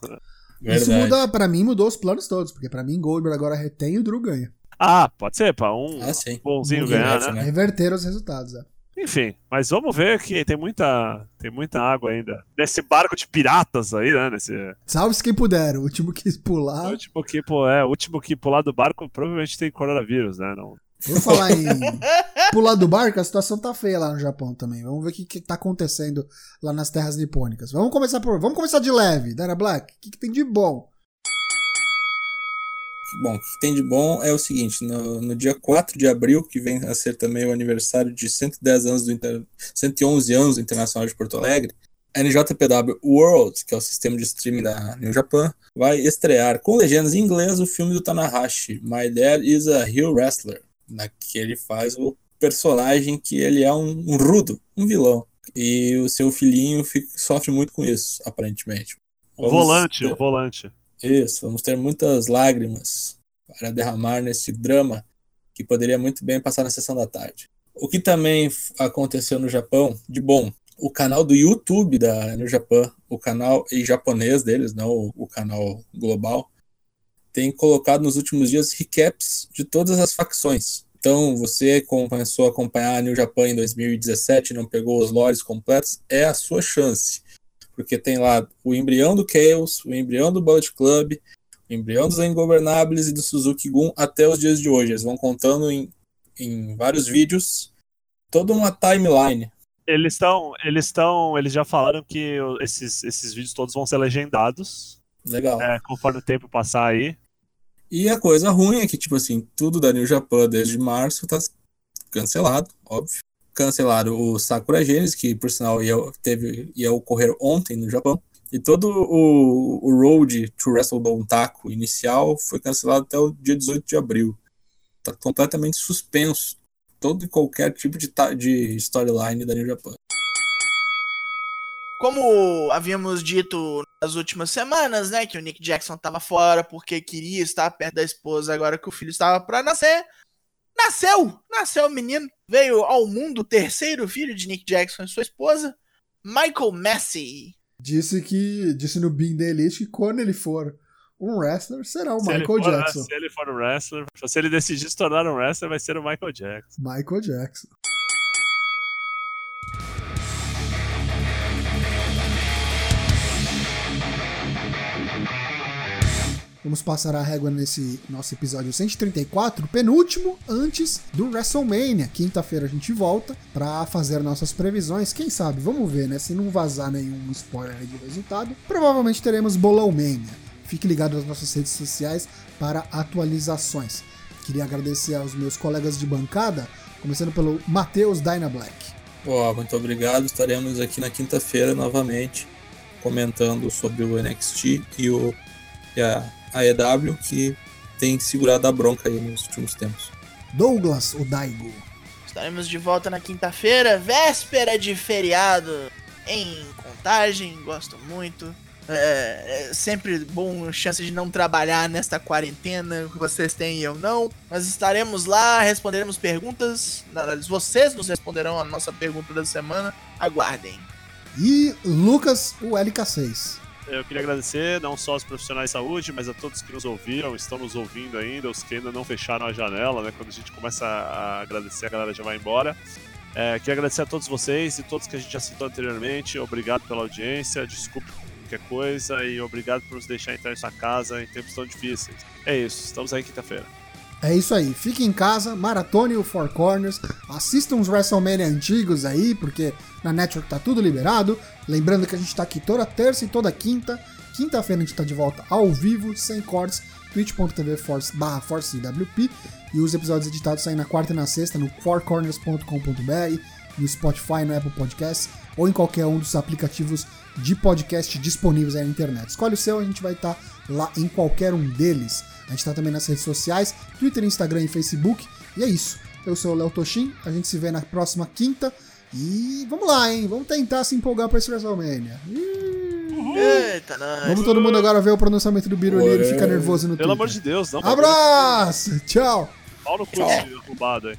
Isso Verdade. muda, pra mim, mudou os planos todos, porque pra mim Goldberg agora retém e o Drew ganha. Ah, pode ser, pra um Ah, bonzinho Um ganhar, né? né? Reverter os resultados, é. Enfim, mas vamos ver que tem muita, tem muita água ainda. Nesse barco de piratas aí, né? Nesse Salve-se quem puder. O último quis pular. último que, é, o último que pular do barco provavelmente tem coronavírus, né? Não. Vou falar em pular do barco, a situação tá feia lá no Japão também. Vamos ver o que, que tá acontecendo lá nas terras nipônicas. Vamos começar por. Vamos começar de leve, Dana Black. O que, que tem de bom? Bom, o que tem de bom é o seguinte: no, no dia 4 de abril, que vem a ser também o aniversário de 110 anos do Inter, 111 anos do Internacional de Porto Alegre, a NJPW World, que é o sistema de streaming da New Japan, vai estrear com legendas em inglês o filme do Tanahashi, My Dad is a Heel Wrestler, na que ele faz o personagem que ele é um, um rudo, um vilão. E o seu filhinho fica- sofre muito com isso, aparentemente. O Vamos volante, ter- o volante. Isso, vamos ter muitas lágrimas para derramar nesse drama que poderia muito bem passar na sessão da tarde. O que também aconteceu no Japão, de bom, o canal do YouTube da New Japan, o canal em japonês deles, não o, o canal global, tem colocado nos últimos dias recaps de todas as facções. Então, você começou a acompanhar a New Japan em 2017 e não pegou os lores completos, é a sua chance porque tem lá o embrião do Chaos, o embrião do Bullet Club, o embrião dos Ingovernables e do Suzuki Gun até os dias de hoje. Eles vão contando em, em vários vídeos toda uma timeline. Eles estão, eles estão, eles já falaram que esses, esses vídeos todos vão ser legendados, Legal. é, conforme o tempo passar aí. E a coisa ruim é que, tipo assim, tudo da New Japan desde março tá cancelado, óbvio. Cancelaram o Sakura Genesis, que por sinal ia, teve, ia ocorrer ontem no Japão. E todo o, o Road to WrestleDome Taco inicial foi cancelado até o dia 18 de abril. Tá completamente suspenso todo e qualquer tipo de, de storyline da New Japan. Como havíamos dito nas últimas semanas, né, que o Nick Jackson tava fora porque queria estar perto da esposa agora que o filho estava pra nascer. Nasceu! Nasceu o menino. Veio ao mundo o terceiro filho de Nick Jackson e sua esposa, Michael Massey. Disse que. Disse no Bean da Elite que quando ele for um wrestler, será o Se Michael for, Jackson. se ele for um wrestler, se ele decidir se tornar um wrestler, vai ser o Michael Jackson. Michael Jackson. Vamos passar a régua nesse nosso episódio 134, penúltimo antes do WrestleMania. Quinta-feira a gente volta para fazer nossas previsões. Quem sabe, vamos ver, né? Se não vazar nenhum spoiler de resultado, provavelmente teremos Bolão Mania. Fique ligado nas nossas redes sociais para atualizações. Queria agradecer aos meus colegas de bancada, começando pelo Matheus Dyna Black. Ó, muito obrigado. Estaremos aqui na quinta-feira novamente comentando sobre o NXT e, o, e a AEW que tem segurado a bronca aí nos últimos tempos. Douglas Odaigo. Estaremos de volta na quinta-feira, véspera de feriado em Contagem. Gosto muito. É, é sempre bom chance de não trabalhar nesta quarentena, que vocês têm e eu não. Mas estaremos lá, responderemos perguntas. Vocês nos responderão a nossa pergunta da semana. Aguardem. E Lucas, o LK6. Eu queria agradecer não só aos profissionais de saúde, mas a todos que nos ouviram, estão nos ouvindo ainda, os que ainda não fecharam a janela, né? Quando a gente começa a agradecer, a galera já vai embora. É, queria agradecer a todos vocês e todos que a gente já citou anteriormente. Obrigado pela audiência, desculpe qualquer coisa e obrigado por nos deixar entrar em sua casa em tempos tão difíceis. É isso, estamos aí quinta-feira. É isso aí, fique em casa, maratone o Four Corners, assista uns WrestleMania antigos aí, porque na Network tá tudo liberado. Lembrando que a gente tá aqui toda terça e toda quinta. Quinta-feira a gente tá de volta ao vivo, sem cortes, twitch.tv force, barra ForceWP. E os episódios editados saem na quarta e na sexta no fourcorners.com.br, no Spotify, no Apple Podcasts ou em qualquer um dos aplicativos de podcast disponíveis aí na internet. Escolhe o seu, a gente vai estar lá em qualquer um deles. A gente está também nas redes sociais, Twitter, Instagram e Facebook. E é isso. Eu sou o Léo Toshin, a gente se vê na próxima quinta. E vamos lá, hein? Vamos tentar se empolgar para esse WrestleMania. Ih, Eita, nós. Vamos todo mundo agora ver o pronunciamento do Biruliro e Ué. fica nervoso no Pelo Twitter. amor de Deus, não. Abraço! Tchau! Pau no cu arrombado aí.